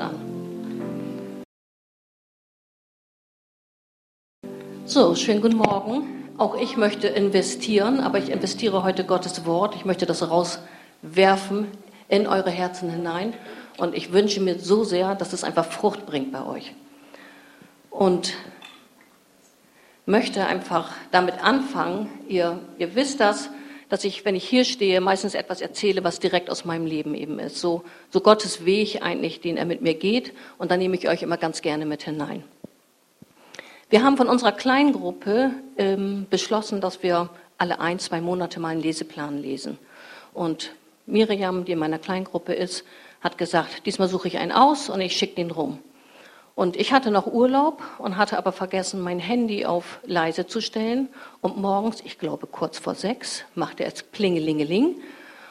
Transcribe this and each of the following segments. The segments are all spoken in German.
an. So, schönen guten Morgen. Auch ich möchte investieren, aber ich investiere heute Gottes Wort. Ich möchte das rauswerfen in eure Herzen hinein. Und ich wünsche mir so sehr, dass es einfach Frucht bringt bei euch. Und möchte einfach damit anfangen. Ihr, ihr wisst das, dass ich, wenn ich hier stehe, meistens etwas erzähle, was direkt aus meinem Leben eben ist. So, so Gottes Weg eigentlich, den er mit mir geht. Und da nehme ich euch immer ganz gerne mit hinein. Wir haben von unserer Kleingruppe ähm, beschlossen, dass wir alle ein, zwei Monate mal einen Leseplan lesen. Und Miriam, die in meiner Kleingruppe ist, hat gesagt, diesmal suche ich einen aus und ich schicke den rum. Und ich hatte noch Urlaub und hatte aber vergessen, mein Handy auf leise zu stellen. Und morgens, ich glaube kurz vor sechs, machte es Plingelingeling.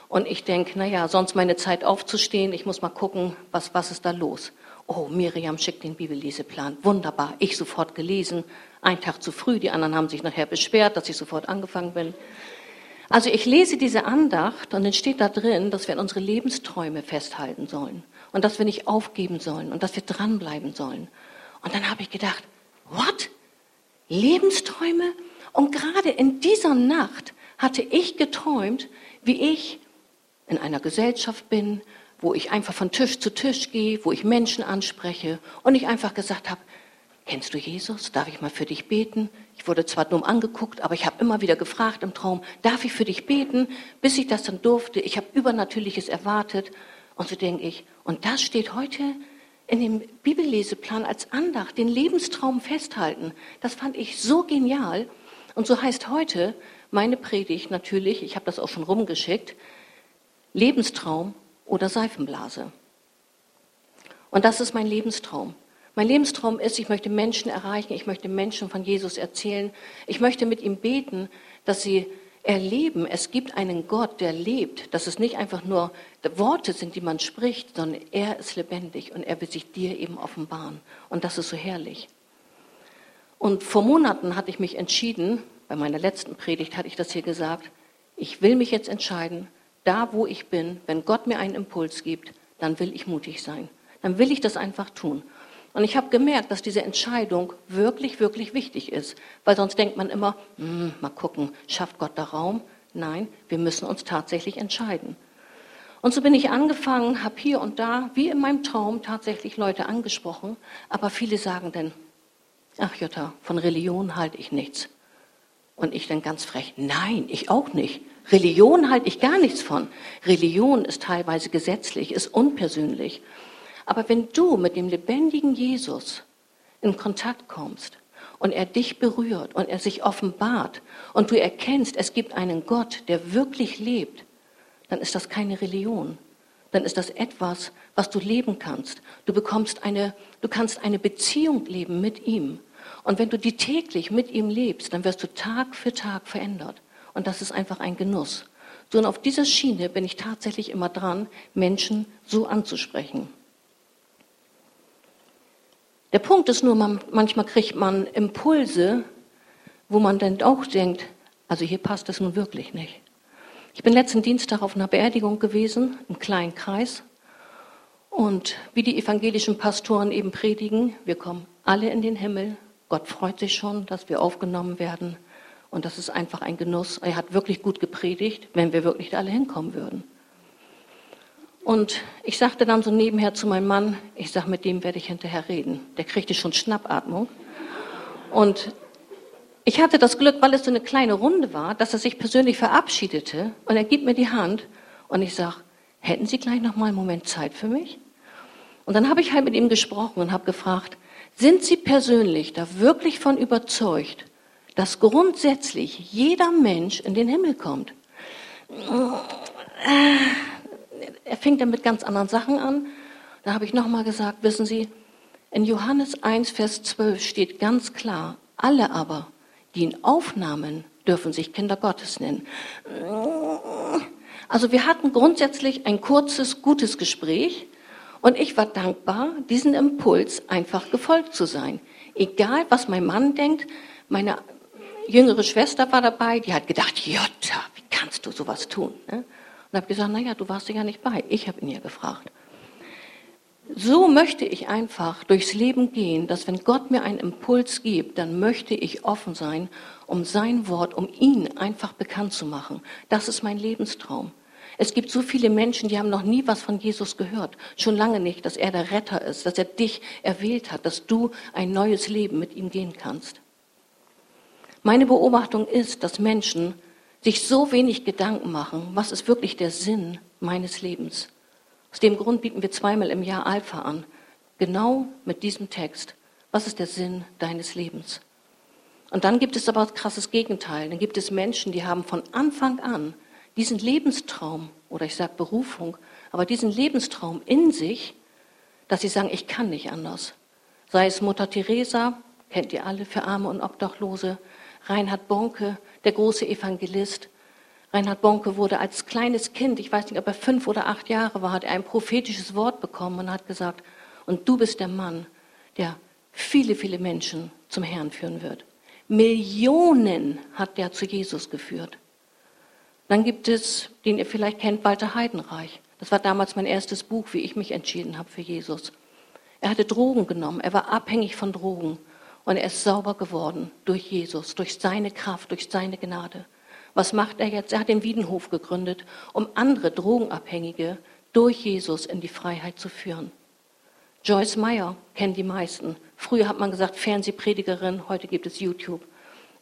Und ich denke, naja, sonst meine Zeit aufzustehen, ich muss mal gucken, was, was ist da los. Oh, Miriam schickt den Bibelleseplan. Wunderbar, ich sofort gelesen. Ein Tag zu früh, die anderen haben sich nachher beschwert, dass ich sofort angefangen bin. Also ich lese diese Andacht und dann steht da drin, dass wir an unsere Lebensträume festhalten sollen und dass wir nicht aufgeben sollen und dass wir dranbleiben sollen. Und dann habe ich gedacht, what? Lebensträume? Und gerade in dieser Nacht hatte ich geträumt, wie ich in einer Gesellschaft bin, wo ich einfach von Tisch zu Tisch gehe, wo ich Menschen anspreche und ich einfach gesagt habe, kennst du Jesus? Darf ich mal für dich beten? Ich wurde zwar dumm angeguckt, aber ich habe immer wieder gefragt im Traum, darf ich für dich beten? Bis ich das dann durfte. Ich habe Übernatürliches erwartet. Und so denke ich, und das steht heute in dem Bibelleseplan als Andacht, den Lebenstraum festhalten. Das fand ich so genial. Und so heißt heute meine Predigt natürlich, ich habe das auch schon rumgeschickt, Lebenstraum oder Seifenblase. Und das ist mein Lebenstraum. Mein Lebenstraum ist, ich möchte Menschen erreichen, ich möchte Menschen von Jesus erzählen, ich möchte mit ihm beten, dass sie erleben, es gibt einen Gott, der lebt, dass es nicht einfach nur Worte sind, die man spricht, sondern er ist lebendig und er will sich dir eben offenbaren. Und das ist so herrlich. Und vor Monaten hatte ich mich entschieden, bei meiner letzten Predigt hatte ich das hier gesagt, ich will mich jetzt entscheiden, da wo ich bin, wenn Gott mir einen Impuls gibt, dann will ich mutig sein. Dann will ich das einfach tun. Und ich habe gemerkt, dass diese Entscheidung wirklich, wirklich wichtig ist, weil sonst denkt man immer, hm, mal gucken, schafft Gott da Raum? Nein, wir müssen uns tatsächlich entscheiden. Und so bin ich angefangen, habe hier und da, wie in meinem Traum, tatsächlich Leute angesprochen, aber viele sagen dann, ach Jutta, von Religion halte ich nichts. Und ich dann ganz frech, nein, ich auch nicht. Religion halte ich gar nichts von. Religion ist teilweise gesetzlich, ist unpersönlich. Aber wenn du mit dem lebendigen Jesus in Kontakt kommst und er dich berührt und er sich offenbart und du erkennst, es gibt einen Gott, der wirklich lebt, dann ist das keine Religion. Dann ist das etwas, was du leben kannst. Du bekommst eine, du kannst eine Beziehung leben mit ihm. Und wenn du die täglich mit ihm lebst, dann wirst du Tag für Tag verändert. Und das ist einfach ein Genuss. So und auf dieser Schiene bin ich tatsächlich immer dran, Menschen so anzusprechen. Der Punkt ist nur, man, manchmal kriegt man Impulse, wo man dann auch denkt, also hier passt es nun wirklich nicht. Ich bin letzten Dienstag auf einer Beerdigung gewesen, im kleinen Kreis. Und wie die evangelischen Pastoren eben predigen, wir kommen alle in den Himmel. Gott freut sich schon, dass wir aufgenommen werden. Und das ist einfach ein Genuss. Er hat wirklich gut gepredigt, wenn wir wirklich alle hinkommen würden. Und ich sagte dann so nebenher zu meinem Mann, ich sage, mit dem werde ich hinterher reden. Der kriegte schon Schnappatmung. Und ich hatte das Glück, weil es so eine kleine Runde war, dass er sich persönlich verabschiedete und er gibt mir die Hand und ich sage, hätten Sie gleich noch mal einen Moment Zeit für mich? Und dann habe ich halt mit ihm gesprochen und habe gefragt, sind Sie persönlich da wirklich von überzeugt, dass grundsätzlich jeder Mensch in den Himmel kommt? Er fing dann mit ganz anderen Sachen an. Da habe ich nochmal gesagt, wissen Sie, in Johannes 1, Vers 12 steht ganz klar, alle aber, die ihn aufnahmen, dürfen sich Kinder Gottes nennen. Also wir hatten grundsätzlich ein kurzes, gutes Gespräch und ich war dankbar, diesen Impuls einfach gefolgt zu sein. Egal, was mein Mann denkt, meine jüngere Schwester war dabei, die hat gedacht, Jutta, wie kannst du sowas tun? Ne? Und habe gesagt, naja, du warst ja nicht bei. Ich habe ihn ja gefragt. so möchte ich einfach durchs Leben gehen, dass wenn Gott mir einen Impuls gibt, dann möchte ich offen sein, um sein Wort, um ihn einfach bekannt zu machen. Das ist mein Lebenstraum. Es gibt so viele Menschen, die haben noch nie was von Jesus gehört. Schon lange nicht, dass er der Retter ist, dass er dich erwählt hat, dass du ein neues Leben mit ihm gehen kannst. Meine Beobachtung ist, dass Menschen sich so wenig Gedanken machen, was ist wirklich der Sinn meines Lebens. Aus dem Grund bieten wir zweimal im Jahr Alpha an. Genau mit diesem Text. Was ist der Sinn deines Lebens? Und dann gibt es aber krasses Gegenteil. Dann gibt es Menschen, die haben von Anfang an diesen Lebenstraum, oder ich sage Berufung, aber diesen Lebenstraum in sich, dass sie sagen, ich kann nicht anders. Sei es Mutter Teresa, kennt ihr alle, für Arme und Obdachlose, Reinhard Bonke, der große Evangelist, Reinhard Bonke wurde als kleines Kind, ich weiß nicht, ob er fünf oder acht Jahre war, hat er ein prophetisches Wort bekommen und hat gesagt, und du bist der Mann, der viele, viele Menschen zum Herrn führen wird. Millionen hat der zu Jesus geführt. Dann gibt es, den ihr vielleicht kennt, Walter Heidenreich. Das war damals mein erstes Buch, wie ich mich entschieden habe für Jesus. Er hatte Drogen genommen, er war abhängig von Drogen und er ist sauber geworden durch Jesus, durch seine Kraft, durch seine Gnade. Was macht er jetzt? Er hat den Wiedenhof gegründet, um andere Drogenabhängige durch Jesus in die Freiheit zu führen. Joyce Meyer kennen die meisten. Früher hat man gesagt Fernsehpredigerin, heute gibt es YouTube.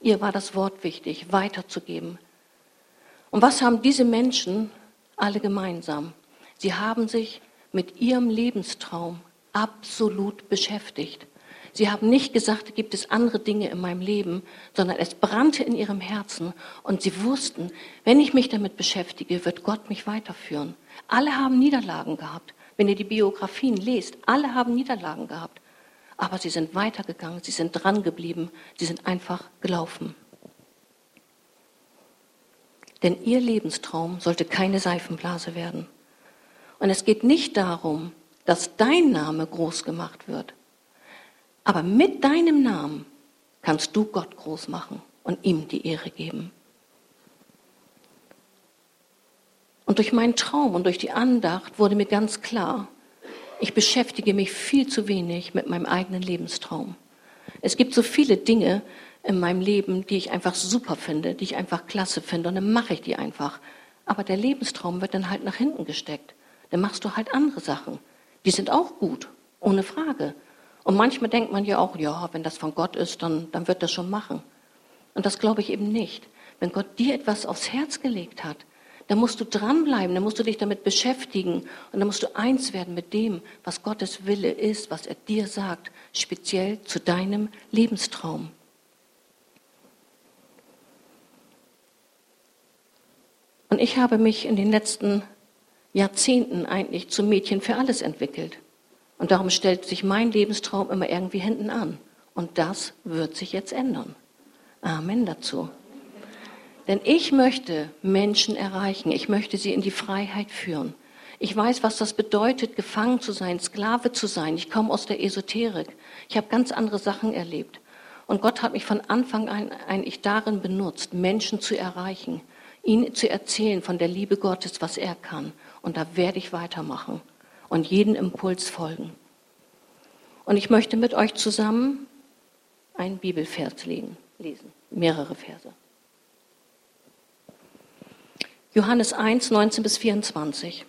Ihr war das Wort wichtig, weiterzugeben. Und was haben diese Menschen alle gemeinsam? Sie haben sich mit ihrem Lebenstraum absolut beschäftigt. Sie haben nicht gesagt, gibt es andere Dinge in meinem Leben, sondern es brannte in ihrem Herzen und sie wussten, wenn ich mich damit beschäftige, wird Gott mich weiterführen. Alle haben Niederlagen gehabt. Wenn ihr die Biografien lest, alle haben Niederlagen gehabt. Aber sie sind weitergegangen, sie sind dran geblieben, sie sind einfach gelaufen. Denn ihr Lebenstraum sollte keine Seifenblase werden. Und es geht nicht darum, dass dein Name groß gemacht wird, aber mit deinem Namen kannst du Gott groß machen und ihm die Ehre geben. Und durch meinen Traum und durch die Andacht wurde mir ganz klar, ich beschäftige mich viel zu wenig mit meinem eigenen Lebenstraum. Es gibt so viele Dinge in meinem Leben, die ich einfach super finde, die ich einfach klasse finde und dann mache ich die einfach. Aber der Lebenstraum wird dann halt nach hinten gesteckt. Dann machst du halt andere Sachen. Die sind auch gut, ohne Frage. Und manchmal denkt man ja auch, ja, wenn das von Gott ist, dann, dann wird das schon machen. Und das glaube ich eben nicht. Wenn Gott dir etwas aufs Herz gelegt hat, dann musst du dranbleiben, dann musst du dich damit beschäftigen und dann musst du eins werden mit dem, was Gottes Wille ist, was er dir sagt, speziell zu deinem Lebenstraum. Und ich habe mich in den letzten Jahrzehnten eigentlich zum Mädchen für alles entwickelt. Und darum stellt sich mein Lebenstraum immer irgendwie hinten an. Und das wird sich jetzt ändern. Amen dazu. Denn ich möchte Menschen erreichen. Ich möchte sie in die Freiheit führen. Ich weiß, was das bedeutet, gefangen zu sein, Sklave zu sein. Ich komme aus der Esoterik. Ich habe ganz andere Sachen erlebt. Und Gott hat mich von Anfang an eigentlich darin benutzt, Menschen zu erreichen, ihnen zu erzählen von der Liebe Gottes, was er kann. Und da werde ich weitermachen und jeden Impuls folgen. Und ich möchte mit euch zusammen einen Bibelvers lesen, mehrere Verse. Johannes 1, 19 bis 24.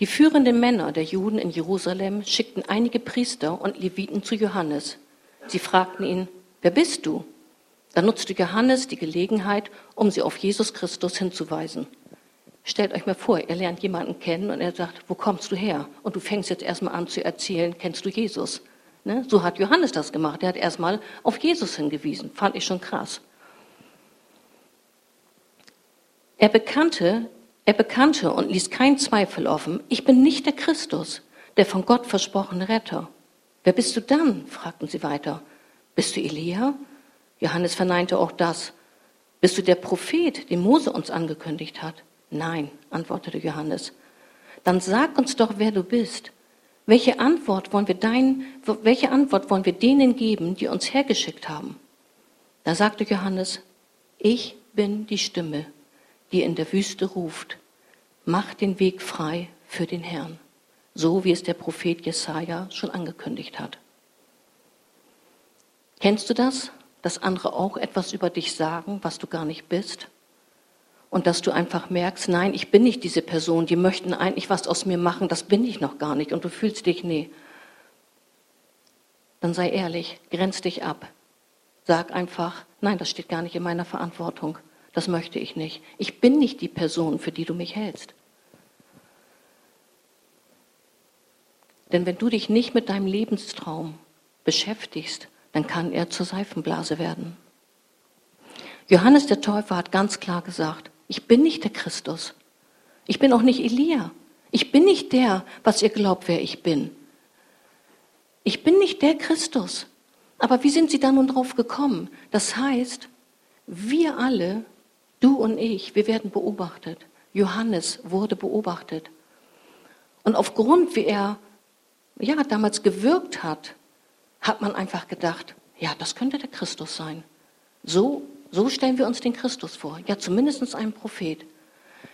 Die führenden Männer der Juden in Jerusalem schickten einige Priester und Leviten zu Johannes. Sie fragten ihn, wer bist du? Da nutzte Johannes die Gelegenheit, um sie auf Jesus Christus hinzuweisen. Stellt euch mal vor, ihr lernt jemanden kennen und er sagt, wo kommst du her? Und du fängst jetzt erstmal an zu erzählen, kennst du Jesus? Ne? So hat Johannes das gemacht. Er hat erstmal auf Jesus hingewiesen. Fand ich schon krass. Er bekannte, er bekannte und ließ keinen Zweifel offen, ich bin nicht der Christus, der von Gott versprochene Retter. Wer bist du dann? fragten sie weiter. Bist du Elia? Johannes verneinte auch das. Bist du der Prophet, den Mose uns angekündigt hat? Nein, antwortete Johannes. Dann sag uns doch, wer du bist. Welche Antwort wollen wir dein, welche Antwort wollen wir denen geben, die uns hergeschickt haben? Da sagte Johannes, ich bin die Stimme, die in der Wüste ruft. Mach den Weg frei für den Herrn. so wie es der Prophet Jesaja schon angekündigt hat. Kennst du das, dass andere auch etwas über dich sagen, was du gar nicht bist? Und dass du einfach merkst, nein, ich bin nicht diese Person, die möchten eigentlich was aus mir machen, das bin ich noch gar nicht. Und du fühlst dich, nee. Dann sei ehrlich, grenz dich ab. Sag einfach, nein, das steht gar nicht in meiner Verantwortung. Das möchte ich nicht. Ich bin nicht die Person, für die du mich hältst. Denn wenn du dich nicht mit deinem Lebenstraum beschäftigst, dann kann er zur Seifenblase werden. Johannes der Täufer hat ganz klar gesagt, ich bin nicht der Christus. Ich bin auch nicht Elia. Ich bin nicht der, was ihr glaubt, wer ich bin. Ich bin nicht der Christus. Aber wie sind sie da nun drauf gekommen? Das heißt, wir alle, du und ich, wir werden beobachtet. Johannes wurde beobachtet. Und aufgrund, wie er ja, damals gewirkt hat, hat man einfach gedacht, ja, das könnte der Christus sein. So, so stellen wir uns den Christus vor. Ja, zumindest einen Prophet.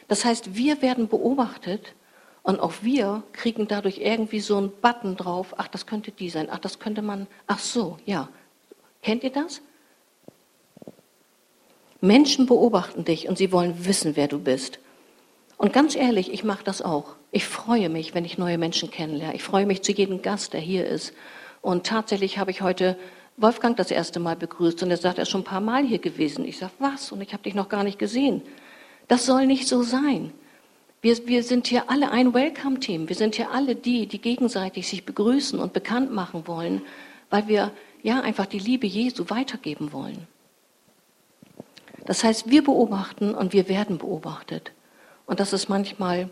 Das heißt, wir werden beobachtet und auch wir kriegen dadurch irgendwie so einen Button drauf, ach, das könnte die sein, ach, das könnte man, ach so, ja. Kennt ihr das? Menschen beobachten dich und sie wollen wissen, wer du bist. Und ganz ehrlich, ich mache das auch. Ich freue mich, wenn ich neue Menschen kennenlerne. Ich freue mich zu jedem Gast, der hier ist. Und tatsächlich habe ich heute Wolfgang das erste Mal begrüßt und er sagt, er ist schon ein paar Mal hier gewesen. Ich sage, was? Und ich habe dich noch gar nicht gesehen. Das soll nicht so sein. Wir, wir sind hier alle ein Welcome-Team. Wir sind hier alle die, die gegenseitig sich begrüßen und bekannt machen wollen, weil wir ja einfach die Liebe Jesu weitergeben wollen. Das heißt, wir beobachten und wir werden beobachtet. Und das ist manchmal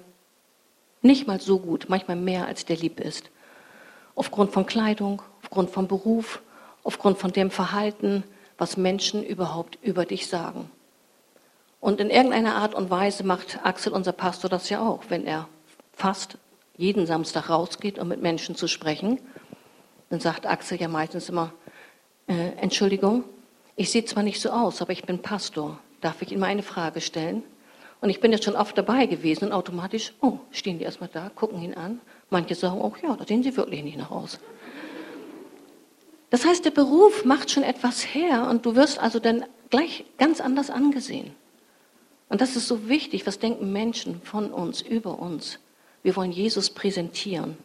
nicht mal so gut, manchmal mehr als der lieb ist. Aufgrund von Kleidung, aufgrund von Beruf, aufgrund von dem Verhalten, was Menschen überhaupt über dich sagen. Und in irgendeiner Art und Weise macht Axel, unser Pastor, das ja auch, wenn er fast jeden Samstag rausgeht, um mit Menschen zu sprechen. Dann sagt Axel ja meistens immer, äh, Entschuldigung, ich sehe zwar nicht so aus, aber ich bin Pastor. Darf ich Ihnen mal eine Frage stellen? Und ich bin jetzt schon oft dabei gewesen und automatisch, oh, stehen die erstmal da, gucken ihn an. Manche sagen auch, ja, da sehen sie wirklich nicht nach aus. Das heißt, der Beruf macht schon etwas her und du wirst also dann gleich ganz anders angesehen. Und das ist so wichtig. Was denken Menschen von uns, über uns? Wir wollen Jesus präsentieren.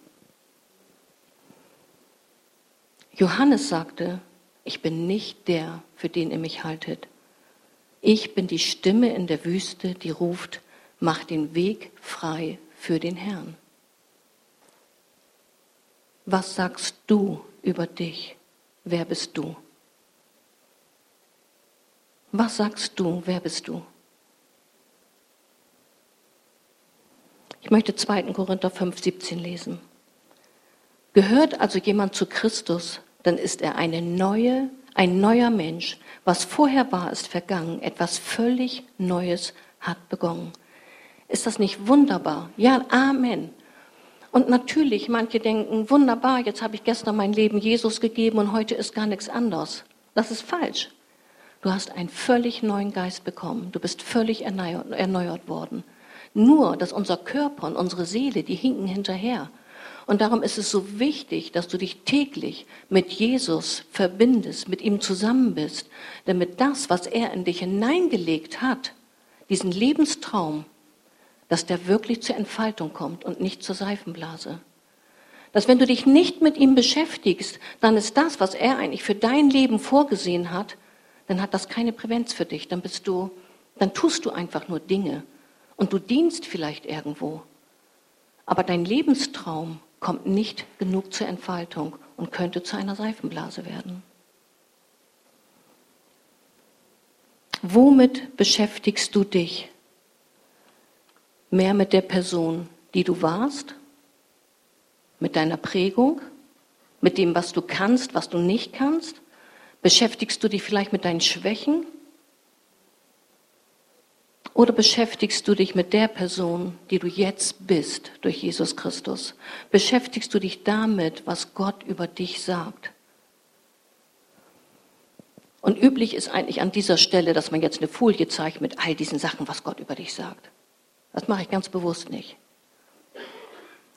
Johannes sagte, ich bin nicht der, für den ihr mich haltet. Ich bin die Stimme in der Wüste, die ruft, mach den Weg frei für den Herrn. Was sagst du über dich? Wer bist du? Was sagst du? Wer bist du? Ich möchte 2. Korinther 5, 17 lesen. Gehört also jemand zu Christus, dann ist er eine neue ein neuer Mensch. Was vorher war, ist vergangen. Etwas völlig Neues hat begonnen. Ist das nicht wunderbar? Ja, Amen. Und natürlich, manche denken, wunderbar, jetzt habe ich gestern mein Leben Jesus gegeben und heute ist gar nichts anders. Das ist falsch. Du hast einen völlig neuen Geist bekommen. Du bist völlig erneuert, erneuert worden. Nur, dass unser Körper und unsere Seele, die hinken hinterher. Und darum ist es so wichtig, dass du dich täglich mit Jesus verbindest, mit ihm zusammen bist, damit das, was er in dich hineingelegt hat, diesen Lebenstraum, dass der wirklich zur Entfaltung kommt und nicht zur Seifenblase. Dass wenn du dich nicht mit ihm beschäftigst, dann ist das, was er eigentlich für dein Leben vorgesehen hat, dann hat das keine Prävenz für dich. Dann bist du, dann tust du einfach nur Dinge und du dienst vielleicht irgendwo. Aber dein Lebenstraum kommt nicht genug zur Entfaltung und könnte zu einer Seifenblase werden. Womit beschäftigst du dich? Mehr mit der Person, die du warst? Mit deiner Prägung? Mit dem, was du kannst, was du nicht kannst? Beschäftigst du dich vielleicht mit deinen Schwächen? Oder beschäftigst du dich mit der Person, die du jetzt bist durch Jesus Christus? Beschäftigst du dich damit, was Gott über dich sagt? Und üblich ist eigentlich an dieser Stelle, dass man jetzt eine Folie zeigt mit all diesen Sachen, was Gott über dich sagt. Das mache ich ganz bewusst nicht.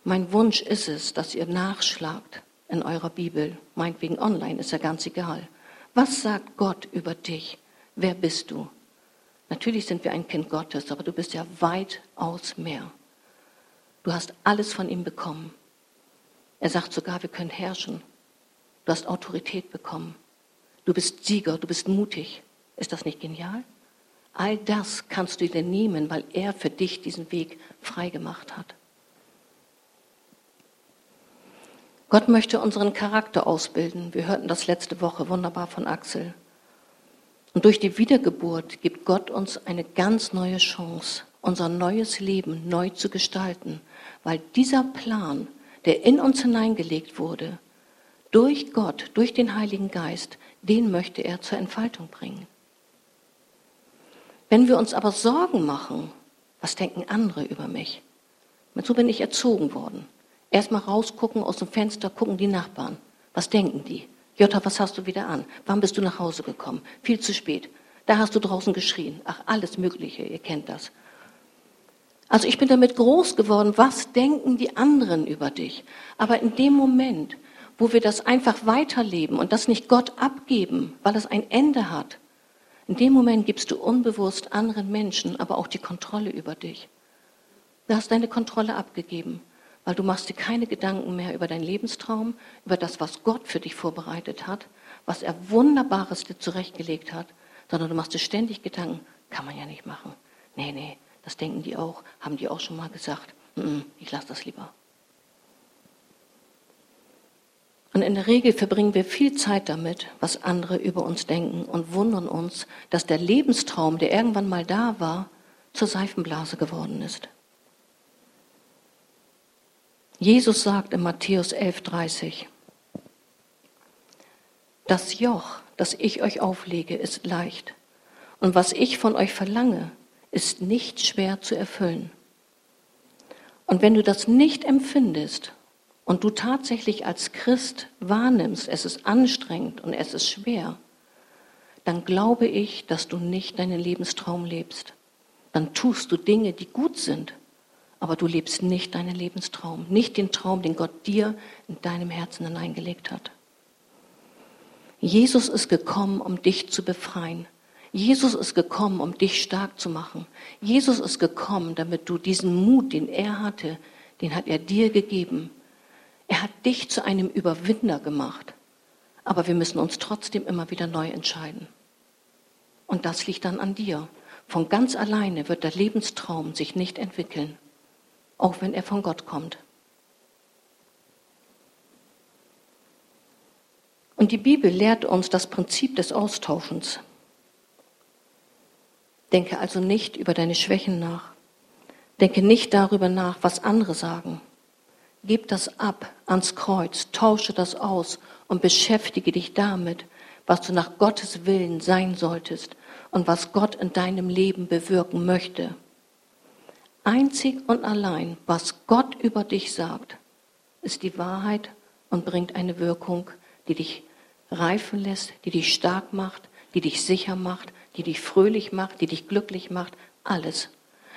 Mein Wunsch ist es, dass ihr nachschlagt in eurer Bibel, meinetwegen online, ist ja ganz egal. Was sagt Gott über dich? Wer bist du? Natürlich sind wir ein Kind Gottes, aber du bist ja weitaus mehr. Du hast alles von ihm bekommen. Er sagt sogar, wir können herrschen. Du hast Autorität bekommen. Du bist Sieger, du bist mutig. Ist das nicht genial? All das kannst du dir nehmen, weil er für dich diesen Weg freigemacht hat. Gott möchte unseren Charakter ausbilden. Wir hörten das letzte Woche wunderbar von Axel. Und durch die Wiedergeburt gibt Gott uns eine ganz neue Chance, unser neues Leben neu zu gestalten, weil dieser Plan, der in uns hineingelegt wurde, durch Gott, durch den Heiligen Geist, den möchte er zur Entfaltung bringen. Wenn wir uns aber Sorgen machen, was denken andere über mich? Und so bin ich erzogen worden. Erstmal rausgucken aus dem Fenster, gucken die Nachbarn. Was denken die? Jutta, was hast du wieder an? Wann bist du nach Hause gekommen? Viel zu spät. Da hast du draußen geschrien. Ach, alles Mögliche, ihr kennt das. Also ich bin damit groß geworden, was denken die anderen über dich? Aber in dem Moment, wo wir das einfach weiterleben und das nicht Gott abgeben, weil es ein Ende hat, in dem Moment gibst du unbewusst anderen Menschen aber auch die Kontrolle über dich. Du hast deine Kontrolle abgegeben weil du machst dir keine Gedanken mehr über deinen Lebenstraum, über das, was Gott für dich vorbereitet hat, was er Wunderbares dir zurechtgelegt hat, sondern du machst dir ständig Gedanken, kann man ja nicht machen. Nee, nee, das denken die auch, haben die auch schon mal gesagt. Ich lasse das lieber. Und in der Regel verbringen wir viel Zeit damit, was andere über uns denken und wundern uns, dass der Lebenstraum, der irgendwann mal da war, zur Seifenblase geworden ist. Jesus sagt in Matthäus 11:30, das Joch, das ich euch auflege, ist leicht. Und was ich von euch verlange, ist nicht schwer zu erfüllen. Und wenn du das nicht empfindest und du tatsächlich als Christ wahrnimmst, es ist anstrengend und es ist schwer, dann glaube ich, dass du nicht deinen Lebenstraum lebst. Dann tust du Dinge, die gut sind, aber du lebst nicht deinen Lebenstraum, nicht den Traum, den Gott dir in deinem Herzen hineingelegt hat. Jesus ist gekommen, um dich zu befreien. Jesus ist gekommen, um dich stark zu machen. Jesus ist gekommen, damit du diesen Mut, den er hatte, den hat er dir gegeben. Er hat dich zu einem Überwinder gemacht. Aber wir müssen uns trotzdem immer wieder neu entscheiden. Und das liegt dann an dir. Von ganz alleine wird der Lebenstraum sich nicht entwickeln auch wenn er von Gott kommt. Und die Bibel lehrt uns das Prinzip des Austauschens. Denke also nicht über deine Schwächen nach. Denke nicht darüber nach, was andere sagen. Gib das ab ans Kreuz, tausche das aus und beschäftige dich damit, was du nach Gottes Willen sein solltest und was Gott in deinem Leben bewirken möchte. Einzig und allein, was Gott über dich sagt, ist die Wahrheit und bringt eine Wirkung, die dich reifen lässt, die dich stark macht, die dich sicher macht, die dich fröhlich macht, die dich glücklich macht, alles.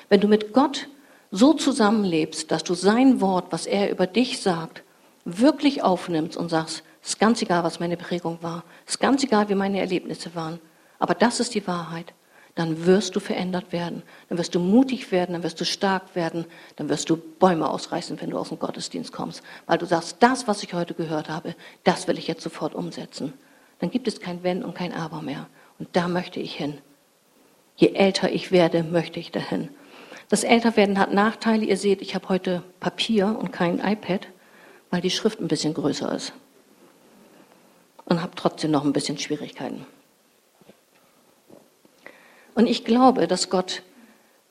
Wenn du mit Gott so zusammenlebst, dass du sein Wort, was er über dich sagt, wirklich aufnimmst und sagst, es ist ganz egal, was meine Prägung war, es ist ganz egal, wie meine Erlebnisse waren, aber das ist die Wahrheit, dann wirst du verändert werden. Dann wirst du mutig werden, dann wirst du stark werden, dann wirst du Bäume ausreißen, wenn du aus dem Gottesdienst kommst. Weil du sagst, das, was ich heute gehört habe, das will ich jetzt sofort umsetzen. Dann gibt es kein Wenn und kein Aber mehr. Und da möchte ich hin. Je älter ich werde, möchte ich dahin. Das Älterwerden hat Nachteile. Ihr seht, ich habe heute Papier und kein iPad, weil die Schrift ein bisschen größer ist. Und habe trotzdem noch ein bisschen Schwierigkeiten. Und ich glaube, dass Gott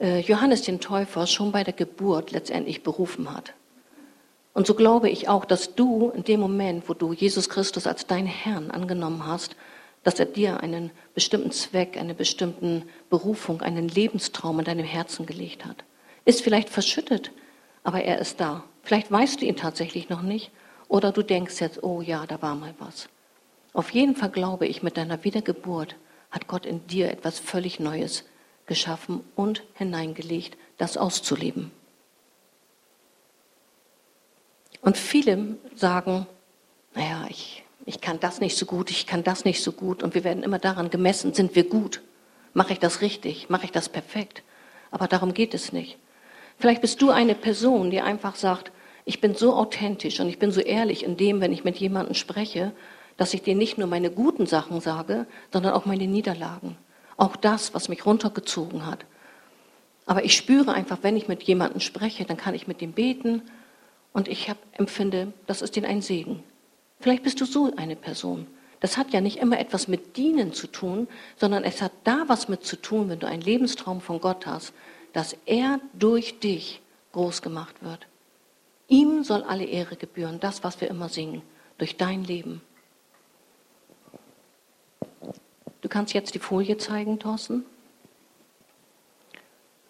äh, Johannes den Täufer schon bei der Geburt letztendlich berufen hat. Und so glaube ich auch, dass du in dem Moment, wo du Jesus Christus als deinen Herrn angenommen hast, dass er dir einen bestimmten Zweck, eine bestimmte Berufung, einen Lebenstraum in deinem Herzen gelegt hat. Ist vielleicht verschüttet, aber er ist da. Vielleicht weißt du ihn tatsächlich noch nicht oder du denkst jetzt, oh ja, da war mal was. Auf jeden Fall glaube ich, mit deiner Wiedergeburt hat Gott in dir etwas völlig Neues geschaffen und hineingelegt, das auszuleben. Und viele sagen, naja, ich, ich kann das nicht so gut, ich kann das nicht so gut. Und wir werden immer daran gemessen, sind wir gut? Mache ich das richtig? Mache ich das perfekt? Aber darum geht es nicht. Vielleicht bist du eine Person, die einfach sagt, ich bin so authentisch und ich bin so ehrlich in dem, wenn ich mit jemandem spreche, dass ich dir nicht nur meine guten Sachen sage, sondern auch meine Niederlagen. Auch das, was mich runtergezogen hat. Aber ich spüre einfach, wenn ich mit jemandem spreche, dann kann ich mit dem beten und ich hab, empfinde, das ist ihnen ein Segen. Vielleicht bist du so eine Person. Das hat ja nicht immer etwas mit Dienen zu tun, sondern es hat da was mit zu tun, wenn du einen Lebenstraum von Gott hast, dass er durch dich groß gemacht wird. Ihm soll alle Ehre gebühren, das, was wir immer singen, durch dein Leben. Du kannst jetzt die Folie zeigen, Thorsten.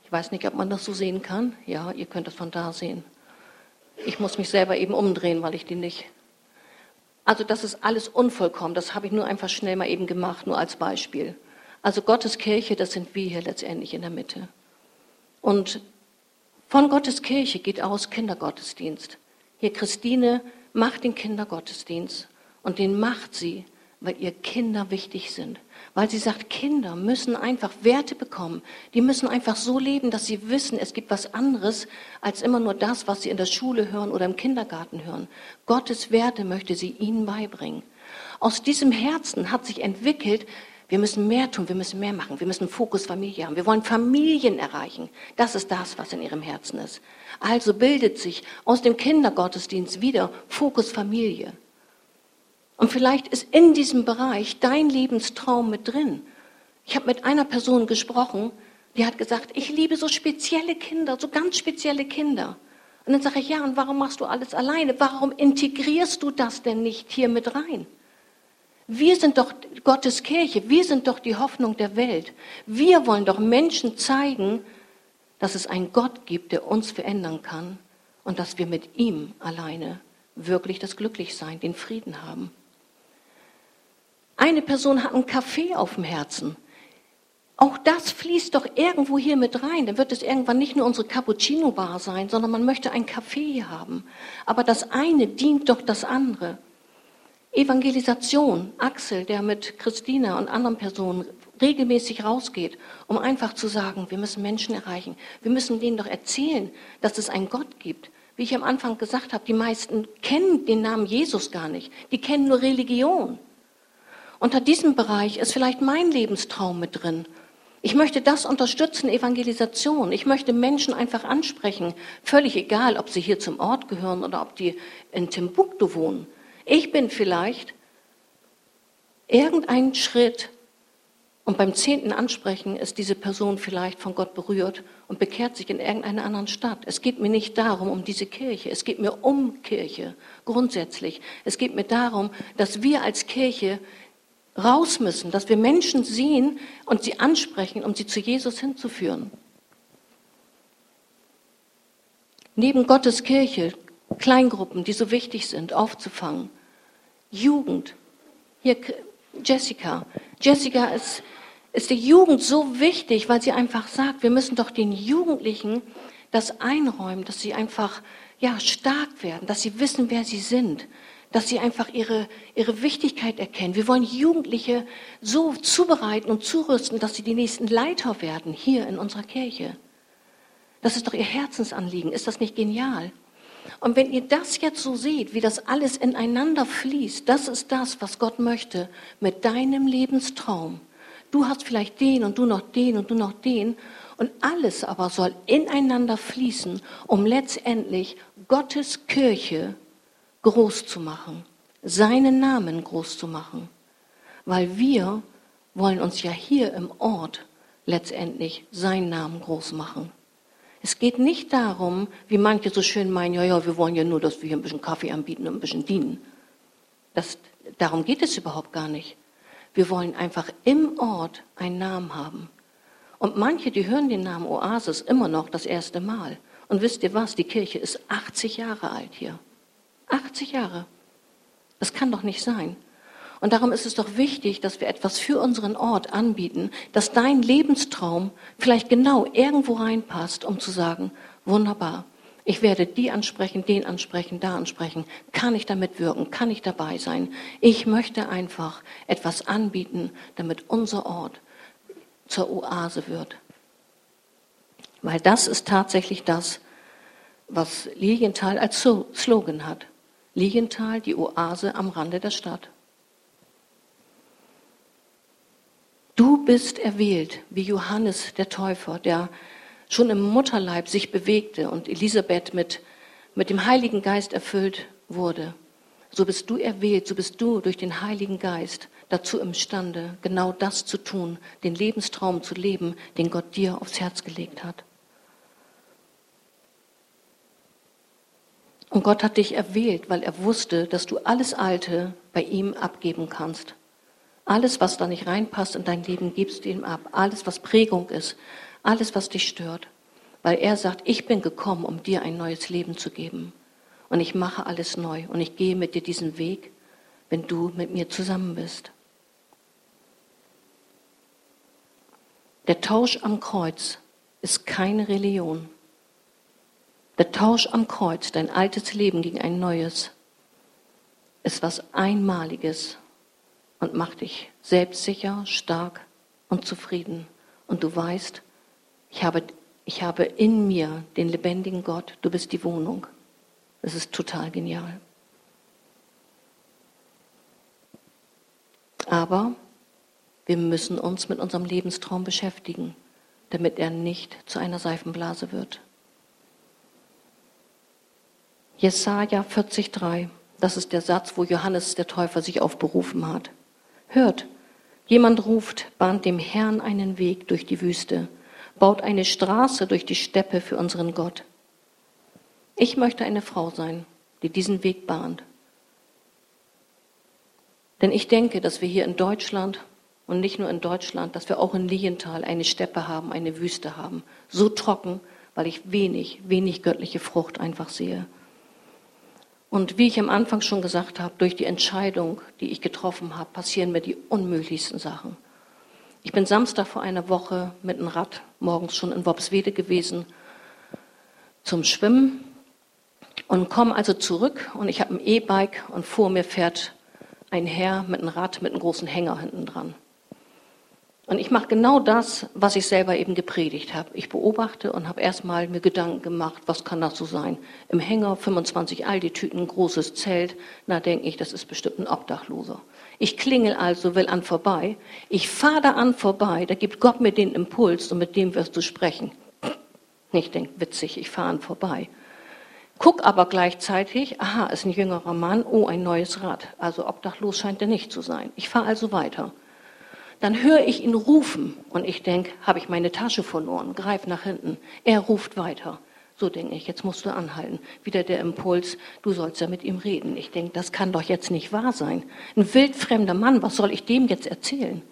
Ich weiß nicht, ob man das so sehen kann. Ja, ihr könnt es von da sehen. Ich muss mich selber eben umdrehen, weil ich die nicht. Also das ist alles unvollkommen. Das habe ich nur einfach schnell mal eben gemacht, nur als Beispiel. Also Gottes Kirche, das sind wir hier letztendlich in der Mitte. Und von Gottes Kirche geht aus Kindergottesdienst. Hier Christine macht den Kindergottesdienst und den macht sie, weil ihr Kinder wichtig sind weil sie sagt, Kinder müssen einfach Werte bekommen. Die müssen einfach so leben, dass sie wissen, es gibt was anderes als immer nur das, was sie in der Schule hören oder im Kindergarten hören. Gottes Werte möchte sie ihnen beibringen. Aus diesem Herzen hat sich entwickelt, wir müssen mehr tun, wir müssen mehr machen, wir müssen Fokus Familie haben, wir wollen Familien erreichen. Das ist das, was in ihrem Herzen ist. Also bildet sich aus dem Kindergottesdienst wieder Fokus Familie. Und vielleicht ist in diesem Bereich dein Lebenstraum mit drin. Ich habe mit einer Person gesprochen, die hat gesagt, ich liebe so spezielle Kinder, so ganz spezielle Kinder. Und dann sage ich, ja, und warum machst du alles alleine? Warum integrierst du das denn nicht hier mit rein? Wir sind doch Gottes Kirche, wir sind doch die Hoffnung der Welt. Wir wollen doch Menschen zeigen, dass es einen Gott gibt, der uns verändern kann und dass wir mit ihm alleine wirklich das Glücklichsein, den Frieden haben. Eine Person hat einen Kaffee auf dem Herzen. Auch das fließt doch irgendwo hier mit rein. Dann wird es irgendwann nicht nur unsere Cappuccino-Bar sein, sondern man möchte einen Kaffee haben. Aber das eine dient doch das andere. Evangelisation, Axel, der mit Christina und anderen Personen regelmäßig rausgeht, um einfach zu sagen, wir müssen Menschen erreichen. Wir müssen denen doch erzählen, dass es einen Gott gibt. Wie ich am Anfang gesagt habe, die meisten kennen den Namen Jesus gar nicht. Die kennen nur Religion. Unter diesem Bereich ist vielleicht mein Lebenstraum mit drin. Ich möchte das unterstützen, Evangelisation. Ich möchte Menschen einfach ansprechen, völlig egal, ob sie hier zum Ort gehören oder ob die in Timbuktu wohnen. Ich bin vielleicht irgendein Schritt und beim zehnten Ansprechen ist diese Person vielleicht von Gott berührt und bekehrt sich in irgendeiner anderen Stadt. Es geht mir nicht darum, um diese Kirche. Es geht mir um Kirche grundsätzlich. Es geht mir darum, dass wir als Kirche raus müssen, dass wir Menschen sehen und sie ansprechen, um sie zu Jesus hinzuführen. Neben Gottes Kirche Kleingruppen, die so wichtig sind, aufzufangen. Jugend. Hier Jessica. Jessica ist, ist der Jugend so wichtig, weil sie einfach sagt, wir müssen doch den Jugendlichen das einräumen, dass sie einfach ja, stark werden, dass sie wissen, wer sie sind, dass sie einfach ihre, ihre Wichtigkeit erkennen. Wir wollen Jugendliche so zubereiten und zurüsten, dass sie die nächsten Leiter werden hier in unserer Kirche. Das ist doch ihr Herzensanliegen. Ist das nicht genial? Und wenn ihr das jetzt so seht, wie das alles ineinander fließt, das ist das, was Gott möchte mit deinem Lebenstraum. Du hast vielleicht den und du noch den und du noch den. Und alles aber soll ineinander fließen, um letztendlich Gottes Kirche groß zu machen, seinen Namen groß zu machen, weil wir wollen uns ja hier im Ort letztendlich seinen Namen groß machen. Es geht nicht darum, wie manche so schön meinen, ja, ja, wir wollen ja nur, dass wir hier ein bisschen Kaffee anbieten und ein bisschen dienen. Das, darum geht es überhaupt gar nicht. Wir wollen einfach im Ort einen Namen haben. Und manche, die hören den Namen Oasis immer noch das erste Mal. Und wisst ihr was? Die Kirche ist 80 Jahre alt hier. 80 Jahre. Das kann doch nicht sein. Und darum ist es doch wichtig, dass wir etwas für unseren Ort anbieten, dass dein Lebenstraum vielleicht genau irgendwo reinpasst, um zu sagen, wunderbar. Ich werde die ansprechen, den ansprechen, da ansprechen. Kann ich damit wirken? Kann ich dabei sein? Ich möchte einfach etwas anbieten, damit unser Ort zur Oase wird. Weil das ist tatsächlich das, was Lilienthal als Slogan hat. Lilienthal, die Oase am Rande der Stadt. Du bist erwählt, wie Johannes der Täufer, der schon im Mutterleib sich bewegte und Elisabeth mit, mit dem Heiligen Geist erfüllt wurde. So bist du erwählt, so bist du durch den Heiligen Geist dazu imstande, genau das zu tun, den Lebenstraum zu leben, den Gott dir aufs Herz gelegt hat. Und Gott hat dich erwählt, weil er wusste, dass du alles Alte bei ihm abgeben kannst. Alles, was da nicht reinpasst in dein Leben, gibst du ihm ab. Alles, was Prägung ist, alles, was dich stört. Weil er sagt, ich bin gekommen, um dir ein neues Leben zu geben. Und ich mache alles neu. Und ich gehe mit dir diesen Weg, wenn du mit mir zusammen bist. Der Tausch am Kreuz ist keine Religion. Der Tausch am Kreuz, dein altes Leben gegen ein neues, ist was Einmaliges und macht dich selbstsicher, stark und zufrieden. Und du weißt, ich habe, ich habe in mir den lebendigen Gott, du bist die Wohnung. Das ist total genial. Aber wir müssen uns mit unserem Lebenstraum beschäftigen, damit er nicht zu einer Seifenblase wird. Jesaja 40,3, das ist der Satz, wo Johannes der Täufer sich aufberufen hat. Hört, jemand ruft, bahnt dem Herrn einen Weg durch die Wüste baut eine Straße durch die Steppe für unseren Gott. Ich möchte eine Frau sein, die diesen Weg bahnt. Denn ich denke, dass wir hier in Deutschland und nicht nur in Deutschland, dass wir auch in Lienthal eine Steppe haben, eine Wüste haben. So trocken, weil ich wenig, wenig göttliche Frucht einfach sehe. Und wie ich am Anfang schon gesagt habe, durch die Entscheidung, die ich getroffen habe, passieren mir die unmöglichsten Sachen. Ich bin Samstag vor einer Woche mit dem Rad morgens schon in Wobswede gewesen zum Schwimmen und komme also zurück und ich habe ein E-Bike und vor mir fährt ein Herr mit einem Rad mit einem großen Hänger hinten dran. Und ich mache genau das, was ich selber eben gepredigt habe. Ich beobachte und habe erstmal mir Gedanken gemacht, was kann das so sein? Im Hänger 25 Aldi-Tüten, großes Zelt. Na, denke ich, das ist bestimmt ein Obdachloser. Ich klingel also, will an vorbei. Ich fahre da an vorbei, da gibt Gott mir den Impuls und mit dem wirst du sprechen. Ich denke, witzig, ich fahre an vorbei. Guck aber gleichzeitig, aha, ist ein jüngerer Mann, oh, ein neues Rad. Also obdachlos scheint er nicht zu sein. Ich fahre also weiter. Dann höre ich ihn rufen und ich denke, habe ich meine Tasche verloren, greif nach hinten. Er ruft weiter. So denke ich, jetzt musst du anhalten. Wieder der Impuls, du sollst ja mit ihm reden. Ich denke, das kann doch jetzt nicht wahr sein. Ein wildfremder Mann, was soll ich dem jetzt erzählen?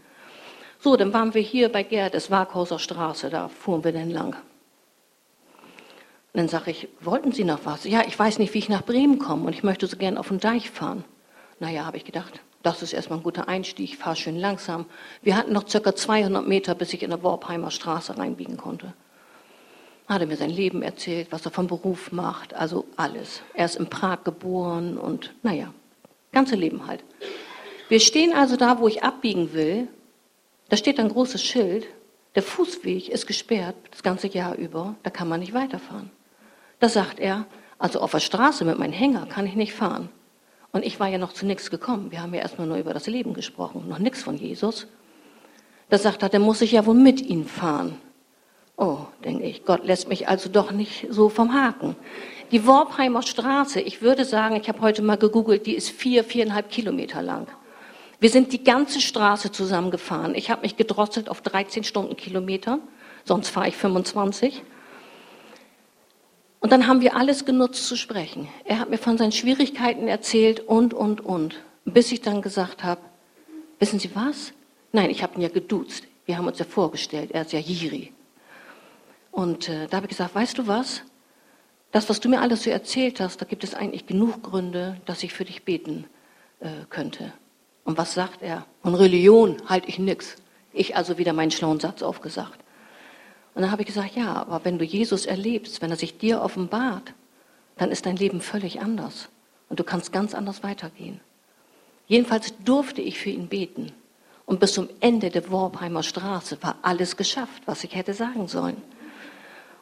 So, dann waren wir hier bei Gerd, es Waghauser Straße, da fuhren wir dann lang. Und dann sage ich, wollten Sie noch was? Ja, ich weiß nicht, wie ich nach Bremen komme und ich möchte so gern auf den Deich fahren. Naja, habe ich gedacht, das ist erstmal ein guter Einstieg, ich fahre schön langsam. Wir hatten noch circa 200 Meter, bis ich in der Worpheimer Straße reinbiegen konnte hat er mir sein Leben erzählt, was er vom Beruf macht, also alles. Er ist in Prag geboren und naja, ganze Leben halt. Wir stehen also da, wo ich abbiegen will. Da steht ein großes Schild. Der Fußweg ist gesperrt das ganze Jahr über. Da kann man nicht weiterfahren. Da sagt er, also auf der Straße mit meinem Hänger kann ich nicht fahren. Und ich war ja noch zu nichts gekommen. Wir haben ja erstmal nur über das Leben gesprochen, noch nichts von Jesus. Da sagt er, dann muss ich ja wohl mit ihm fahren. Oh, denke ich, Gott lässt mich also doch nicht so vom Haken. Die Worpheimer Straße, ich würde sagen, ich habe heute mal gegoogelt, die ist vier, viereinhalb Kilometer lang. Wir sind die ganze Straße zusammengefahren. Ich habe mich gedrosselt auf 13 Stundenkilometer, sonst fahre ich 25. Und dann haben wir alles genutzt zu sprechen. Er hat mir von seinen Schwierigkeiten erzählt und, und, und. Bis ich dann gesagt habe, wissen Sie was? Nein, ich habe ihn ja geduzt. Wir haben uns ja vorgestellt, er ist ja Jiri. Und äh, da habe ich gesagt, weißt du was? Das, was du mir alles so erzählt hast, da gibt es eigentlich genug Gründe, dass ich für dich beten äh, könnte. Und was sagt er? Von Religion halte ich nichts. Ich also wieder meinen schlauen Satz aufgesagt. Und dann habe ich gesagt, ja, aber wenn du Jesus erlebst, wenn er sich dir offenbart, dann ist dein Leben völlig anders und du kannst ganz anders weitergehen. Jedenfalls durfte ich für ihn beten. Und bis zum Ende der Worpheimer Straße war alles geschafft, was ich hätte sagen sollen.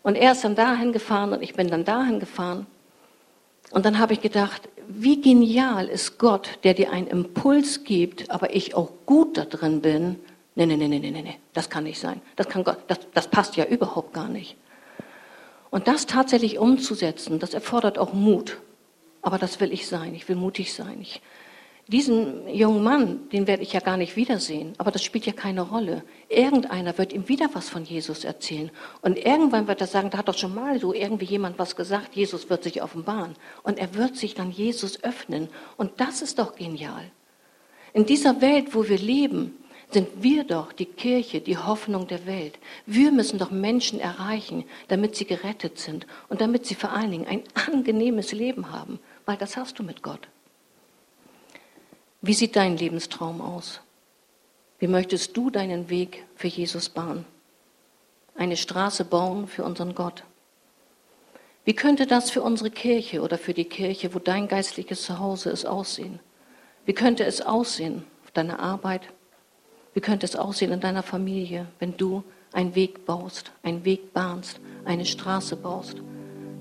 Und er ist dann dahin gefahren und ich bin dann dahin gefahren. Und dann habe ich gedacht, wie genial ist Gott, der dir einen Impuls gibt, aber ich auch gut da drin bin. Nee, nee, nee, nee, nee, nee, das kann nicht sein. Das, kann das, das passt ja überhaupt gar nicht. Und das tatsächlich umzusetzen, das erfordert auch Mut. Aber das will ich sein. Ich will mutig sein. Ich diesen jungen Mann, den werde ich ja gar nicht wiedersehen, aber das spielt ja keine Rolle. Irgendeiner wird ihm wieder was von Jesus erzählen. Und irgendwann wird er sagen, da hat doch schon mal so irgendwie jemand was gesagt, Jesus wird sich offenbaren. Und er wird sich dann Jesus öffnen. Und das ist doch genial. In dieser Welt, wo wir leben, sind wir doch die Kirche, die Hoffnung der Welt. Wir müssen doch Menschen erreichen, damit sie gerettet sind und damit sie vor allen Dingen ein angenehmes Leben haben, weil das hast du mit Gott. Wie sieht dein Lebenstraum aus? Wie möchtest du deinen Weg für Jesus bahnen? Eine Straße bauen für unseren Gott? Wie könnte das für unsere Kirche oder für die Kirche, wo dein geistliches Zuhause ist, aussehen? Wie könnte es aussehen auf deiner Arbeit? Wie könnte es aussehen in deiner Familie, wenn du einen Weg baust, einen Weg bahnst, eine Straße baust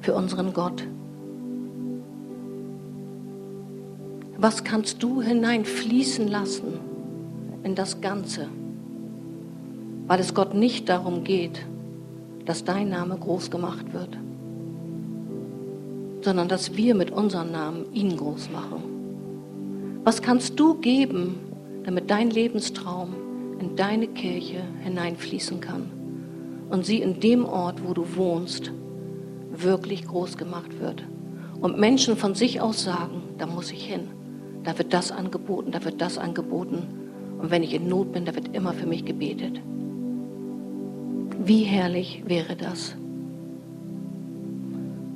für unseren Gott? Was kannst du hineinfließen lassen in das Ganze? Weil es Gott nicht darum geht, dass dein Name groß gemacht wird, sondern dass wir mit unserem Namen ihn groß machen. Was kannst du geben, damit dein Lebenstraum in deine Kirche hineinfließen kann und sie in dem Ort, wo du wohnst, wirklich groß gemacht wird? Und Menschen von sich aus sagen, da muss ich hin. Da wird das angeboten, da wird das angeboten. Und wenn ich in Not bin, da wird immer für mich gebetet. Wie herrlich wäre das?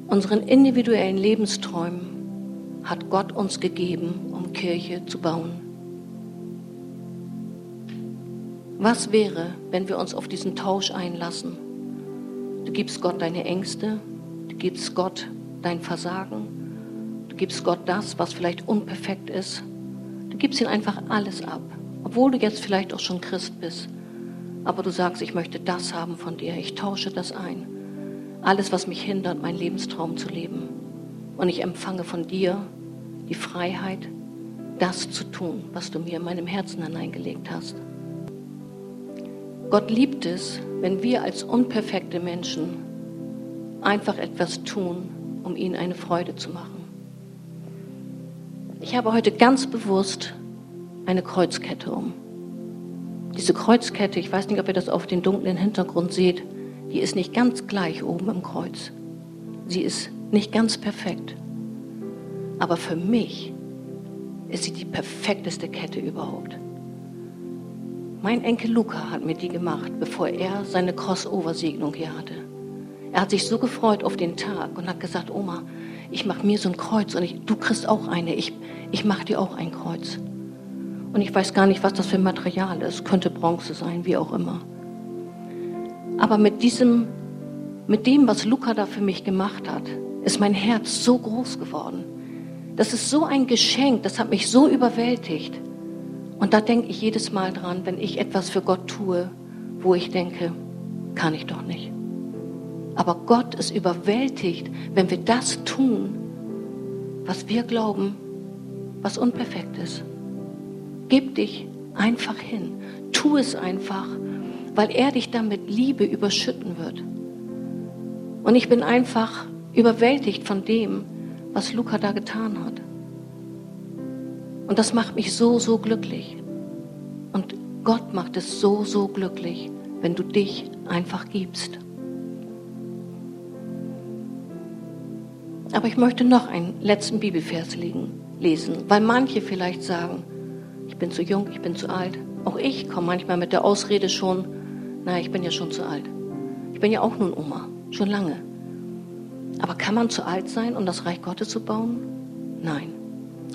Unseren individuellen Lebensträumen hat Gott uns gegeben, um Kirche zu bauen. Was wäre, wenn wir uns auf diesen Tausch einlassen? Du gibst Gott deine Ängste, du gibst Gott dein Versagen, gibst Gott das, was vielleicht unperfekt ist. Du gibst ihm einfach alles ab, obwohl du jetzt vielleicht auch schon Christ bist. Aber du sagst, ich möchte das haben von dir, ich tausche das ein. Alles, was mich hindert, meinen Lebenstraum zu leben. Und ich empfange von dir die Freiheit, das zu tun, was du mir in meinem Herzen hineingelegt hast. Gott liebt es, wenn wir als unperfekte Menschen einfach etwas tun, um ihm eine Freude zu machen. Ich habe heute ganz bewusst eine Kreuzkette um. Diese Kreuzkette, ich weiß nicht, ob ihr das auf den dunklen Hintergrund seht, die ist nicht ganz gleich oben im Kreuz. Sie ist nicht ganz perfekt. Aber für mich ist sie die perfekteste Kette überhaupt. Mein Enkel Luca hat mir die gemacht, bevor er seine Crossover-Segnung hier hatte. Er hat sich so gefreut auf den Tag und hat gesagt, Oma, ich mache mir so ein Kreuz und ich, du kriegst auch eine. Ich, ich mache dir auch ein Kreuz. Und ich weiß gar nicht, was das für Material ist. Könnte Bronze sein, wie auch immer. Aber mit diesem, mit dem, was Luca da für mich gemacht hat, ist mein Herz so groß geworden. Das ist so ein Geschenk, das hat mich so überwältigt. Und da denke ich jedes Mal dran, wenn ich etwas für Gott tue, wo ich denke, kann ich doch nicht. Aber Gott ist überwältigt, wenn wir das tun, was wir glauben, was unperfekt ist. Gib dich einfach hin. Tu es einfach, weil er dich damit Liebe überschütten wird. Und ich bin einfach überwältigt von dem, was Luca da getan hat. Und das macht mich so, so glücklich. Und Gott macht es so, so glücklich, wenn du dich einfach gibst. Aber ich möchte noch einen letzten Bibelvers lesen, weil manche vielleicht sagen, ich bin zu jung, ich bin zu alt. Auch ich komme manchmal mit der Ausrede schon, na, ich bin ja schon zu alt. Ich bin ja auch nun Oma, schon lange. Aber kann man zu alt sein, um das Reich Gottes zu bauen? Nein.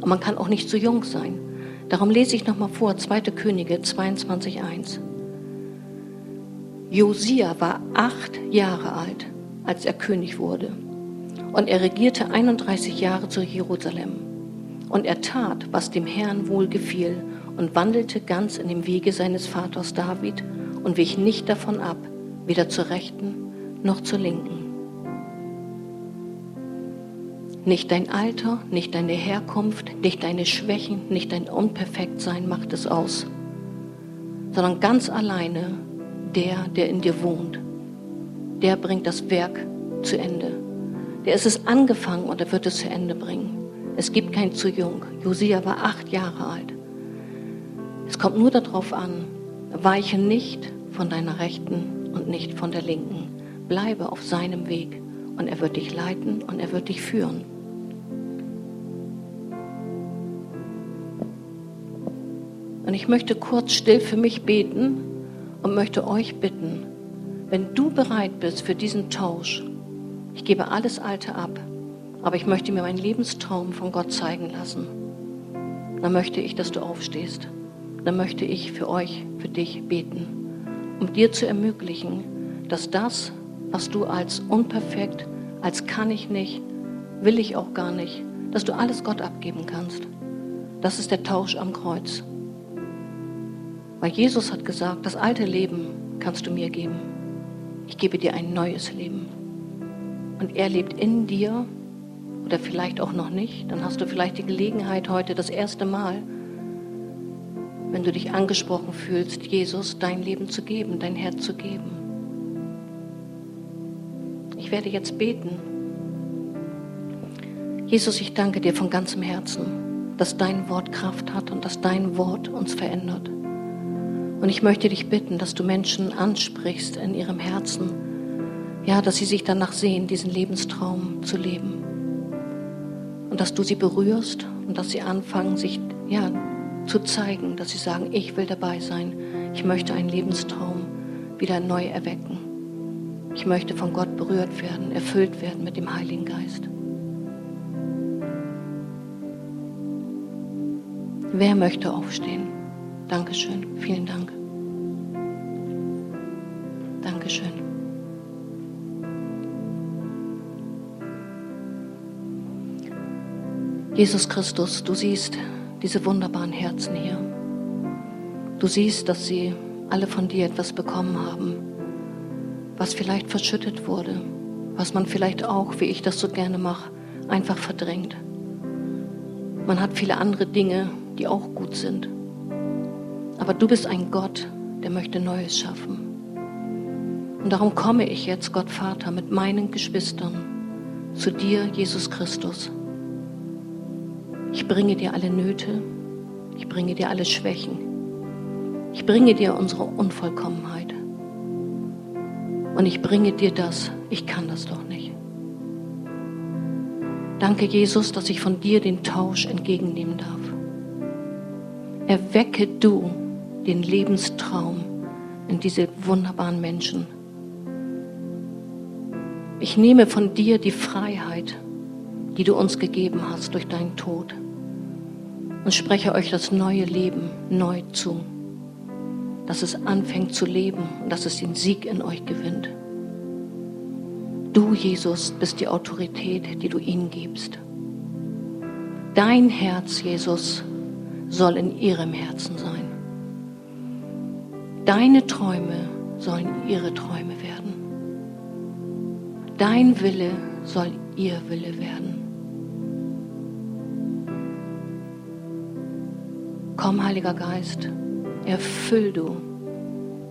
Und man kann auch nicht zu jung sein. Darum lese ich nochmal vor, 2. Könige 22.1. Josia war acht Jahre alt, als er König wurde. Und er regierte 31 Jahre zu Jerusalem. Und er tat, was dem Herrn wohlgefiel und wandelte ganz in dem Wege seines Vaters David und wich nicht davon ab, weder zur Rechten noch zur Linken. Nicht dein Alter, nicht deine Herkunft, nicht deine Schwächen, nicht dein Unperfektsein macht es aus, sondern ganz alleine der, der in dir wohnt. Der bringt das Werk zu Ende. Der ist es angefangen und er wird es zu Ende bringen. Es gibt kein zu jung. Josia war acht Jahre alt. Es kommt nur darauf an, weiche nicht von deiner Rechten und nicht von der Linken. Bleibe auf seinem Weg und er wird dich leiten und er wird dich führen. Ich möchte kurz still für mich beten und möchte euch bitten, wenn du bereit bist für diesen Tausch, ich gebe alles Alte ab, aber ich möchte mir meinen Lebenstraum von Gott zeigen lassen, dann möchte ich, dass du aufstehst. Dann möchte ich für euch, für dich beten, um dir zu ermöglichen, dass das, was du als unperfekt, als kann ich nicht, will ich auch gar nicht, dass du alles Gott abgeben kannst. Das ist der Tausch am Kreuz. Weil Jesus hat gesagt, das alte Leben kannst du mir geben. Ich gebe dir ein neues Leben. Und er lebt in dir oder vielleicht auch noch nicht. Dann hast du vielleicht die Gelegenheit heute das erste Mal, wenn du dich angesprochen fühlst, Jesus dein Leben zu geben, dein Herz zu geben. Ich werde jetzt beten. Jesus, ich danke dir von ganzem Herzen, dass dein Wort Kraft hat und dass dein Wort uns verändert. Und ich möchte dich bitten, dass du Menschen ansprichst in ihrem Herzen, ja, dass sie sich danach sehen, diesen Lebenstraum zu leben. Und dass du sie berührst und dass sie anfangen, sich ja, zu zeigen, dass sie sagen, ich will dabei sein. Ich möchte einen Lebenstraum wieder neu erwecken. Ich möchte von Gott berührt werden, erfüllt werden mit dem Heiligen Geist. Wer möchte aufstehen? Dankeschön. Vielen Dank. Dankeschön. Jesus Christus, du siehst diese wunderbaren Herzen hier. Du siehst, dass sie alle von dir etwas bekommen haben, was vielleicht verschüttet wurde, was man vielleicht auch, wie ich das so gerne mache, einfach verdrängt. Man hat viele andere Dinge, die auch gut sind. Aber du bist ein Gott, der möchte Neues schaffen. Und darum komme ich jetzt, Gott Vater, mit meinen Geschwistern zu dir, Jesus Christus. Ich bringe dir alle Nöte, ich bringe dir alle Schwächen, ich bringe dir unsere Unvollkommenheit. Und ich bringe dir das, ich kann das doch nicht. Danke, Jesus, dass ich von dir den Tausch entgegennehmen darf. Erwecke du den Lebenstraum in diese wunderbaren Menschen. Ich nehme von dir die Freiheit, die du uns gegeben hast durch deinen Tod und spreche euch das neue Leben neu zu, dass es anfängt zu leben und dass es den Sieg in euch gewinnt. Du, Jesus, bist die Autorität, die du ihnen gibst. Dein Herz, Jesus, soll in ihrem Herzen sein. Deine Träume sollen ihre Träume werden. Dein Wille soll ihr Wille werden. Komm, Heiliger Geist, erfüll du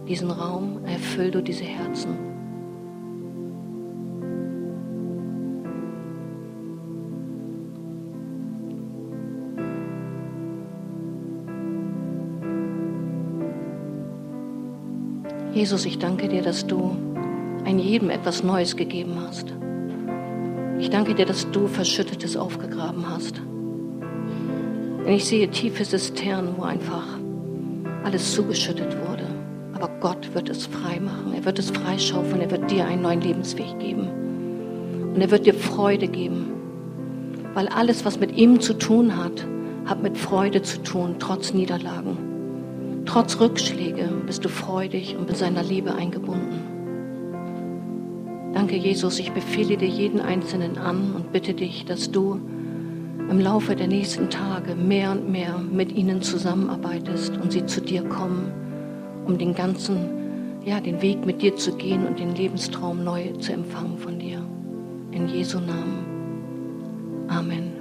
diesen Raum, erfüll du diese Herzen. Jesus, ich danke dir, dass du ein jedem etwas Neues gegeben hast. Ich danke dir, dass du Verschüttetes aufgegraben hast. Denn ich sehe tiefe Zisternen, wo einfach alles zugeschüttet wurde. Aber Gott wird es frei machen. Er wird es freischaufeln. Er wird dir einen neuen Lebensweg geben. Und er wird dir Freude geben. Weil alles, was mit ihm zu tun hat, hat mit Freude zu tun, trotz Niederlagen. Trotz Rückschläge bist du freudig und mit seiner Liebe eingebunden. Danke, Jesus. Ich befehle dir jeden Einzelnen an und bitte dich, dass du im Laufe der nächsten Tage mehr und mehr mit ihnen zusammenarbeitest und sie zu dir kommen, um den ganzen, ja, den Weg mit dir zu gehen und den Lebenstraum neu zu empfangen von dir. In Jesu Namen. Amen.